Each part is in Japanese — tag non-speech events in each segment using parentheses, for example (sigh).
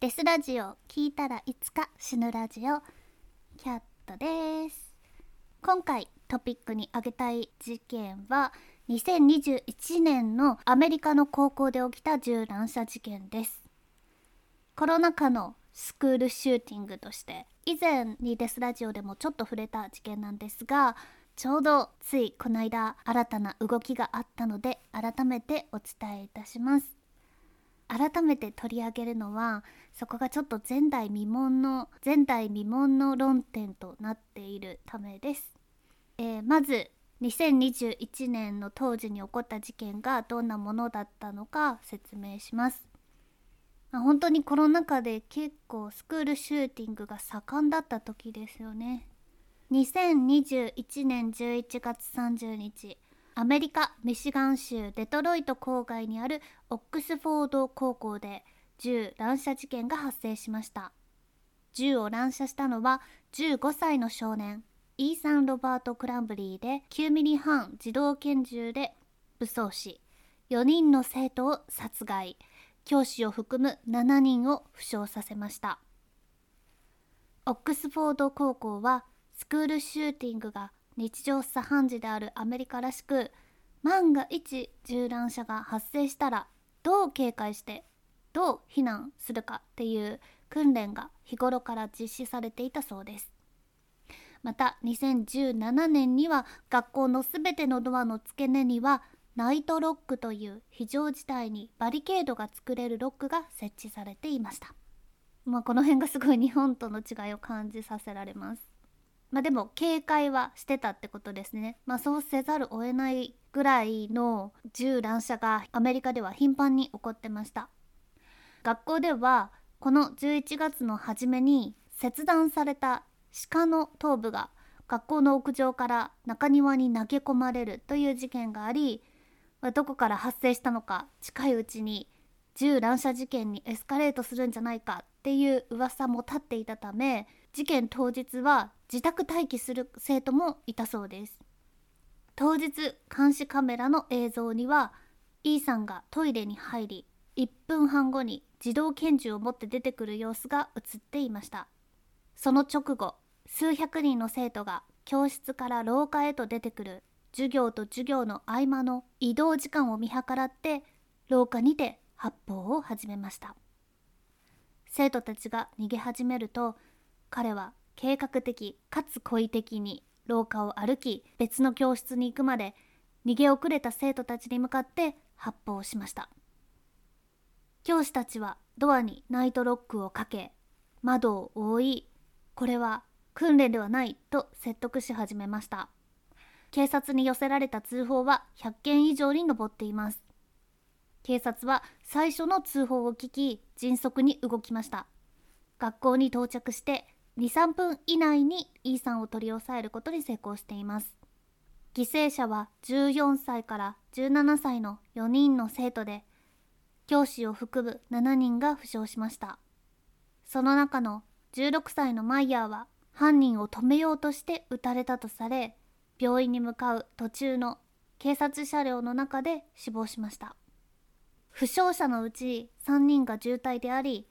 デスラジオ聞いたらいつか死ぬラジオキャットです。今回トピックに挙げたい事件は2021年のアメリカの高校で起きた銃乱射事件です。コロナ禍のスクールシューティングとして以前にデスラジオでもちょっと触れた事件なんですがちょうどついこの間新たな動きがあったので改めてお伝えいたします。改めて取り上げるのはそこがちょっと前代未聞の前代未聞の論点となっているためです、えー、まず2021年の当時に起こった事件がどんなものだったのか説明します、まあ、本当にコロナ禍で結構スクールシューティングが盛んだった時ですよね。2021年11月30日アメリカ・ミシガン州デトロイト郊外にあるオックスフォード高校で銃乱射事件が発生しました。銃を乱射したのは15歳の少年イーサン・ロバート・クランブリーで9ミリ半自動拳銃で武装し4人の生徒を殺害。教師を含む7人を負傷させました。オックスフォード高校はスクールシューティングが日常茶飯事であるアメリカらしく万が一銃乱射が発生したらどう警戒してどう避難するかっていう訓練が日頃から実施されていたそうです。また2017年には学校のすべてのドアの付け根にはナイトロックという非常事態にバリケードが作れるロックが設置されていました。まあこの辺がすごい日本との違いを感じさせられます。まあでも警戒はしてたってことですね。まあそうせざるを得ないぐらいの銃乱射がアメリカでは頻繁に起こってました。学校ではこの11月の初めに切断された鹿の頭部が学校の屋上から中庭に投げ込まれるという事件がありどこから発生したのか近いうちに銃乱射事件にエスカレートするんじゃないかっていう噂も立っていたため事件当日は自宅待機する生徒もいたそうです。当日監視カメラの映像には E さんがトイレに入り1分半後に自動拳銃を持って出てくる様子が映っていました。その直後数百人の生徒が教室から廊下へと出てくる授業と授業の合間の移動時間を見計らって廊下にて発砲を始めました。生徒たちが逃げ始めると彼は計画的かつ故意的に廊下を歩き別の教室に行くまで逃げ遅れた生徒たちに向かって発砲しました教師たちはドアにナイトロックをかけ窓を覆いこれは訓練ではないと説得し始めました。警察に寄せられた通報は100件以上に上っています。警察は最初の通報を聞き迅速に動きました。学校に到着して23分以内に E さんを取り押さえることに成功しています。犠牲者は14歳から17歳の4人の生徒で教師を含む7人が負傷しました。その中の16歳のマイヤーは犯人を止めようとして撃たれたとされ病院に向かう途中の警察車両の中で死亡しました。負傷者のうち3人が重体であり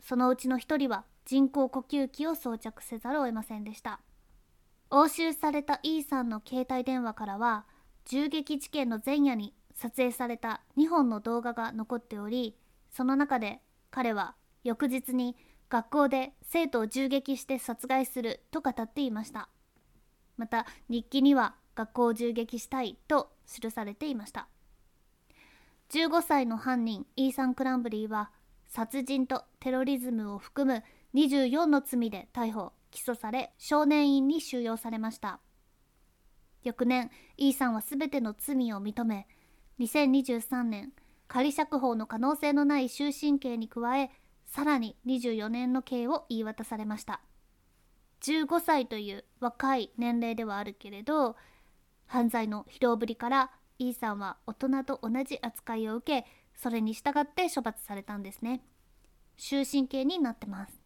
そのうちの1人は人工呼吸器を装着せざるを得ませんでした。押収された E さんの携帯電話からは銃撃事件の前夜に撮影された2本の動画が残っておりその中で彼は翌日に学校で生徒を銃撃して殺害すると語っていました。また日記には学校を銃撃したいと記されていました。15歳の犯人イーサン・クランブリーは殺人とテロリズムを含む24の罪で逮捕起訴され少年院に収容されました。翌年イーさんは全ての罪を認め2023年仮釈放の可能性のない終身刑に加えさらに24年の刑を言い渡されました。15歳という若い年齢ではあるけれど犯罪の疲労ぶりからイーさんは大人と同じ扱いを受けそれに従って処罰されたんですね。終身刑になってます。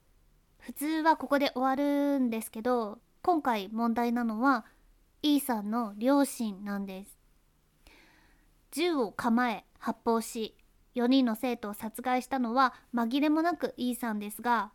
普通はここで終わるんですけど今回問題なのは E さんの両親なんです。銃を構え発砲し4人の生徒を殺害したのは紛れもなく E さんですが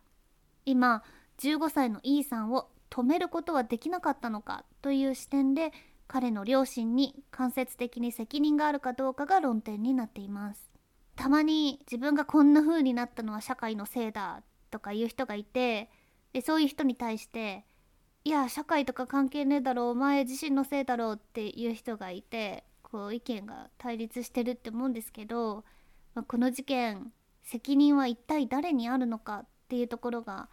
今15歳の E さんを止めることはできなかったのかという視点で彼の両親に間接的に責任があるかどうかが論点になっています。たまに自分がこんな風になったのは社会のせいだとか言う人がいてでそういう人に対していや社会とか関係ねえだろお前自身のせいだろうっていう人がいてこう意見が対立してるって思うんですけど、まあ、この事件責任は一体誰にあるのかっていうところが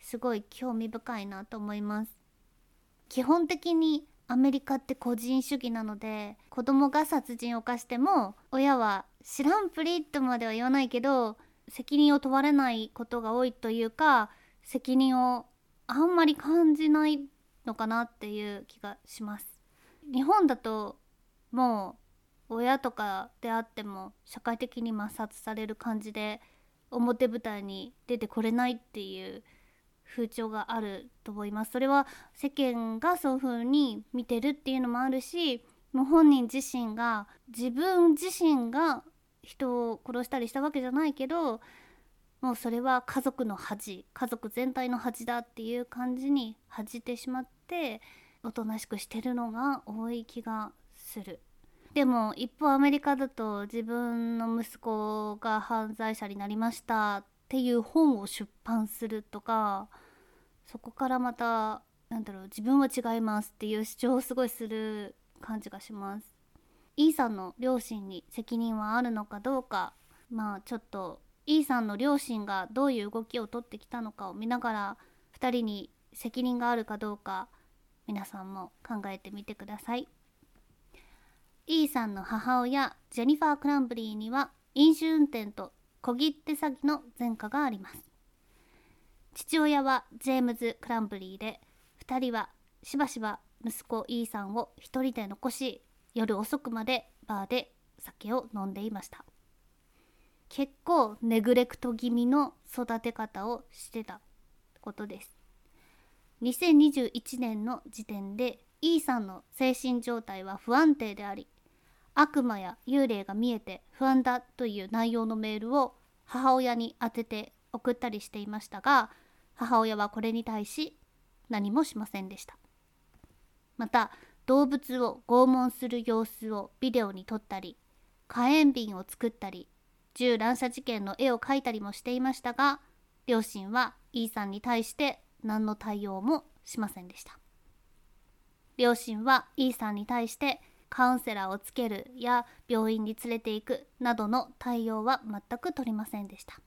すごい興味深いなと思います。基本的にアメリカって個人主義なので子供が殺人を犯しても親は知らんぷりとまでは言わないけど責任を問われないことが多いというか責任をあんまり感じないのかなっていう気がします。日本だともう親とかであっても社会的に抹殺される感じで表舞台に出てこれないっていう風潮があると思います。それは世間がそういう風に見てるっていうのもあるしもう本人自身が自分自身が人を殺したりしたわけじゃないけどもうそれは家族の恥家族全体の恥だっていう感じに恥じてしまっておとなしくしてるのが多い気がする。でも一方アメリカだと自分の息子が犯罪者になりましたっていう本を出版するとかそこからまたなんだろう自分は違いますっていう主張をすごいする感じがします。E さんの両親に責任はあるのかどうかまあちょっと E さんの両親がどういう動きをとってきたのかを見ながら2人に責任があるかどうか皆さんも考えてみてください。E さんの母親ジェニファー・クランブリーには飲酒運転と小切手詐欺の前科があります。父親はジェームズ・クランブリーで2人はしばしば息子 E さんを1人で残し夜遅くまでバーで酒を飲んでいました。結構ネグレクト気味の育て方をしてたことです。2021年の時点で E さんの精神状態は不安定であり悪魔や幽霊が見えて不安だという内容のメールを母親に当てて送ったりしていましたが母親はこれに対し何もしませんでした。また動物を拷問する様子をビデオに撮ったり火炎瓶を作ったり銃乱射事件の絵を描いたりもしていましたが両親は E さんに対して何の対応もしませんでした。両親は E さんに対してカウンセラーをつけるや病院に連れて行くなどの対応は全く取りませんでした。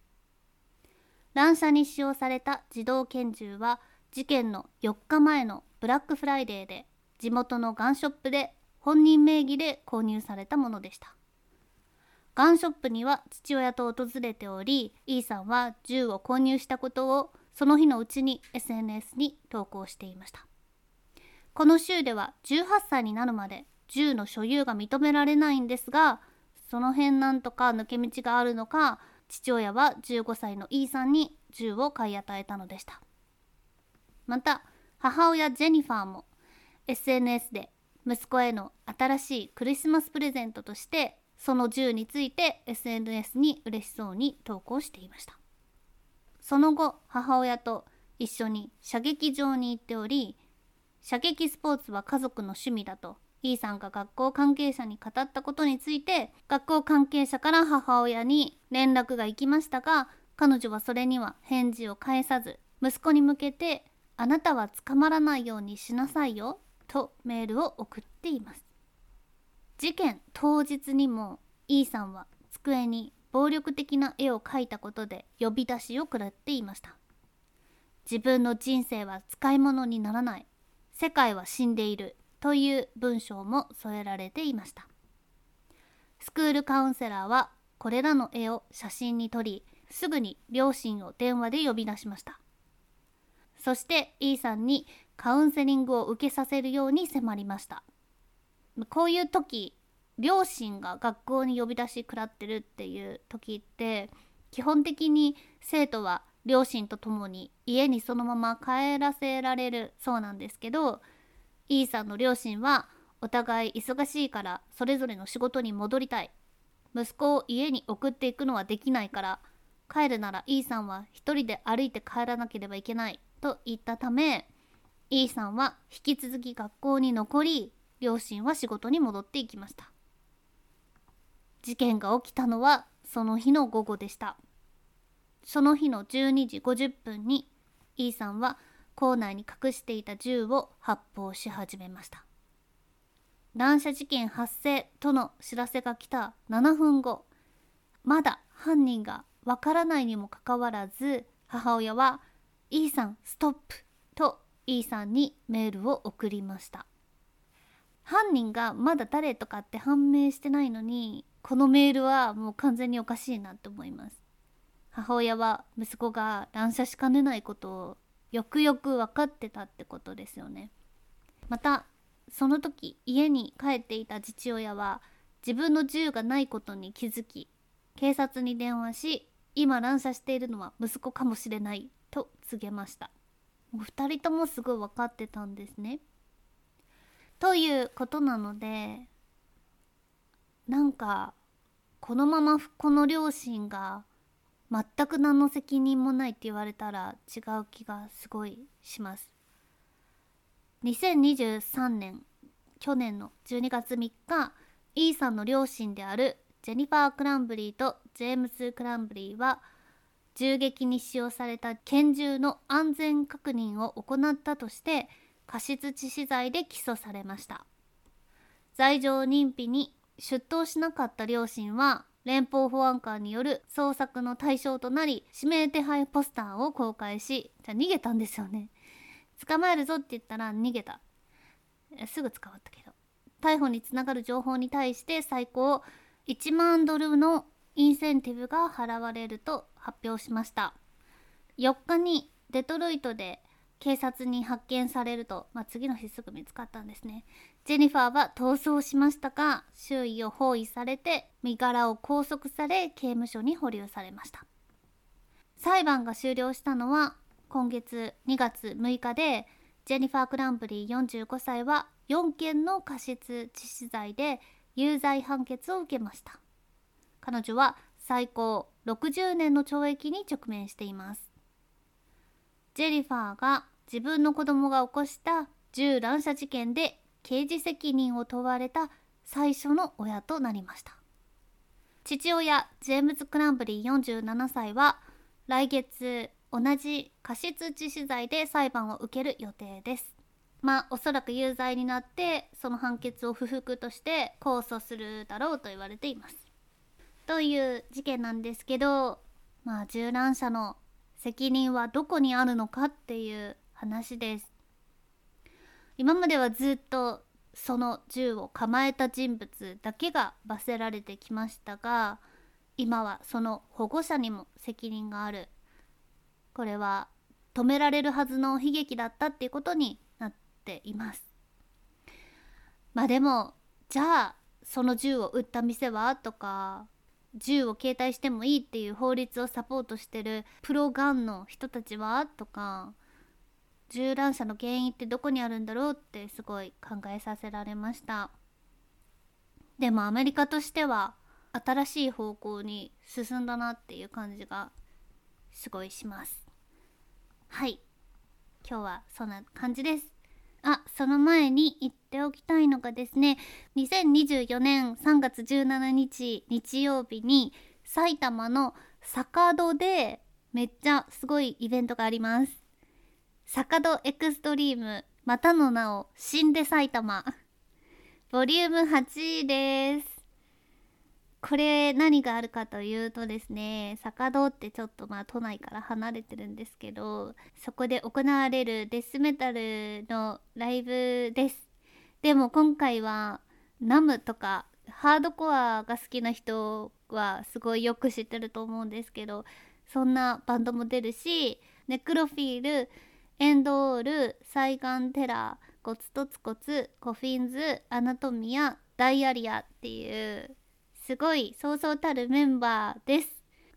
乱射に使用された自動拳銃は事件の4日前のブラックフライデーで地元のガンショップで本人名義で購入されたものでした。ガンショップには父親と訪れており E さんは銃を購入したことをその日のうちに SNS に投稿していました。この州では18歳になるまで銃の所有が認められないんですがその辺なんとか抜け道があるのか父親は15歳の E さんに銃を買い与えたのでした。また母親ジェニファーも SNS で息子への新しいクリスマスプレゼントとしてその銃について SNS に嬉しそうに投稿していました。その後母親と一緒に射撃場に行っており射撃スポーツは家族の趣味だと E さんが学校関係者に語ったことについて学校関係者から母親に連絡が行きましたが彼女はそれには返事を返さず息子に向けて「あなたは捕まらないようにしなさいよ」とメールを送っています。事件当日にも E さんは机に暴力的な絵を描いたことで呼び出しを食らっていました。自分の人生は使い物にならない。世界は死んでいるという文章も添えられていました。スクールカウンセラーはこれらの絵を写真に撮りすぐに両親を電話で呼び出しました。そして E さんにカウンセリングを受けさせるように迫りました。こういう時両親が学校に呼び出し食らってるっていう時って基本的に生徒は両親と共に家にそのまま帰らせられるそうなんですけど E さんの両親はお互い忙しいからそれぞれの仕事に戻りたい。息子を家に送っていくのはできないから帰るなら E さんは一人で歩いて帰らなければいけないと言ったため E さんは引き続き学校に残り両親は仕事に戻っていきました。事件が起きたのはその日の午後でした。その日の12時50分に E さんは校内に隠していた銃を発砲し始めました。乱射事件発生との知らせが来た7分後まだ犯人がわからないにもかかわらず母親は「E さんストップ」と E さんにメールを送りました。犯人がまだ誰とかって判明してないのにこのメールはもう完全におかしいなって思います。母親は息子が乱射しかねないことをよくよく分かってたってことですよね。またその時家に帰っていた父親は自分の銃がないことに気づき警察に電話し今乱射しているのは息子かもしれないと告げました。もう2人ともすごい分かってたんですね。ということなのでなんかこのままこの両親が全く何の責任もないって言われたら違う気がすごいします。2023年去年の12月3日イーさんの両親であるジェニファー・クランブリーとジェームス・クランブリーは銃撃に使用された拳銃の安全確認を行ったとして過失致死罪で起訴されました。罪状認否に出頭しなかった両親は連邦保安官による捜索の対象となり指名手配ポスターを公開しじゃ逃げたんですよね。捕まえるぞって言ったら逃げた。すぐ捕まったけど。逮捕につながる情報に対して最高1万ドルのインセンティブが払われると発表しました。4日にデトロイトで警察に発見されると、まあ、次の日すぐ見つかったんですね。ジェニファーは逃走しましたが周囲を包囲されて身柄を拘束され刑務所に保留されました。裁判が終了したのは今月2月6日でジェニファー・クランブリー45歳は4件の過失致死罪で有罪判決を受けました。彼女は最高60年の懲役に直面しています。ジェニファーが自分の子供が起こした銃乱射事件で刑事責任を問われた最初の親となりました。父親ジェームズ・クランブリー47歳は来月同じ過失致死罪で裁判を受ける予定です。まあおそらく有罪になってその判決を不服として控訴するだろうと言われています。という事件なんですけどまあ銃乱射の責任はどこにあるのかっていう話です。今まではずっとその銃を構えた人物だけが罰せられてきましたが今はその保護者にも責任がある。これは止められるはずの悲劇だったっていうことになっています。まあでもじゃあその銃を撃った店は？とか銃を携帯してもいいっていう法律をサポートしてるプロガンの人たちは？とか銃乱射の原因ってどこにあるんだろうってすごい考えさせられました。でもアメリカとしては新しい方向に進んだなっていう感じがすごいします。はい。今日はそんな感じです。あその前に言っておきたいのがですね2024年3月17日日曜日に埼玉の坂戸でめっちゃすごいイベントがあります。坂戸エクストリームまたの名を死んで埼玉ボリューム8です。これ何があるかというとですね坂戸ってちょっとまあ都内から離れてるんですけどそこで行われるデスメタルのライブです。でも今回はナムとかハードコアが好きな人はすごいよく知ってると思うんですけどそんなバンドも出るしネクロフィールエンドオールサイガンテラーゴツトツコツコフィンズアナトミアダイアリアっていうすごいそうそうたるメンバーです。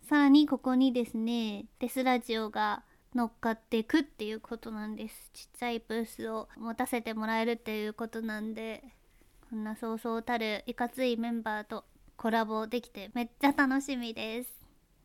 さらにここにですねデスラジオが乗っかっていくっていうことなんです。ちっちゃいブースを持たせてもらえるっていうことなんでこんなそうそうたるいかついメンバーとコラボできてめっちゃ楽しみです。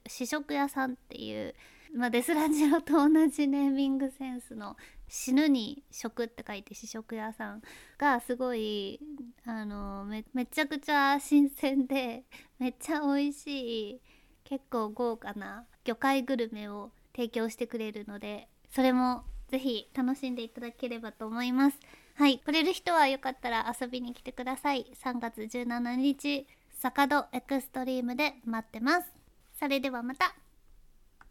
試食屋さんっていう、まあ、デスラジオと同じネーミングセンスの死ぬに食って書いて試食屋さんがすごいあのめめちゃくちゃ新鮮で (laughs) めっちゃ美味しい結構豪華な魚介グルメを提供してくれるのでそれもぜひ楽しんでいただければと思います。はい来れる人はよかったら遊びに来てください。3月17日坂戸エクストリームで待ってます。それではまた。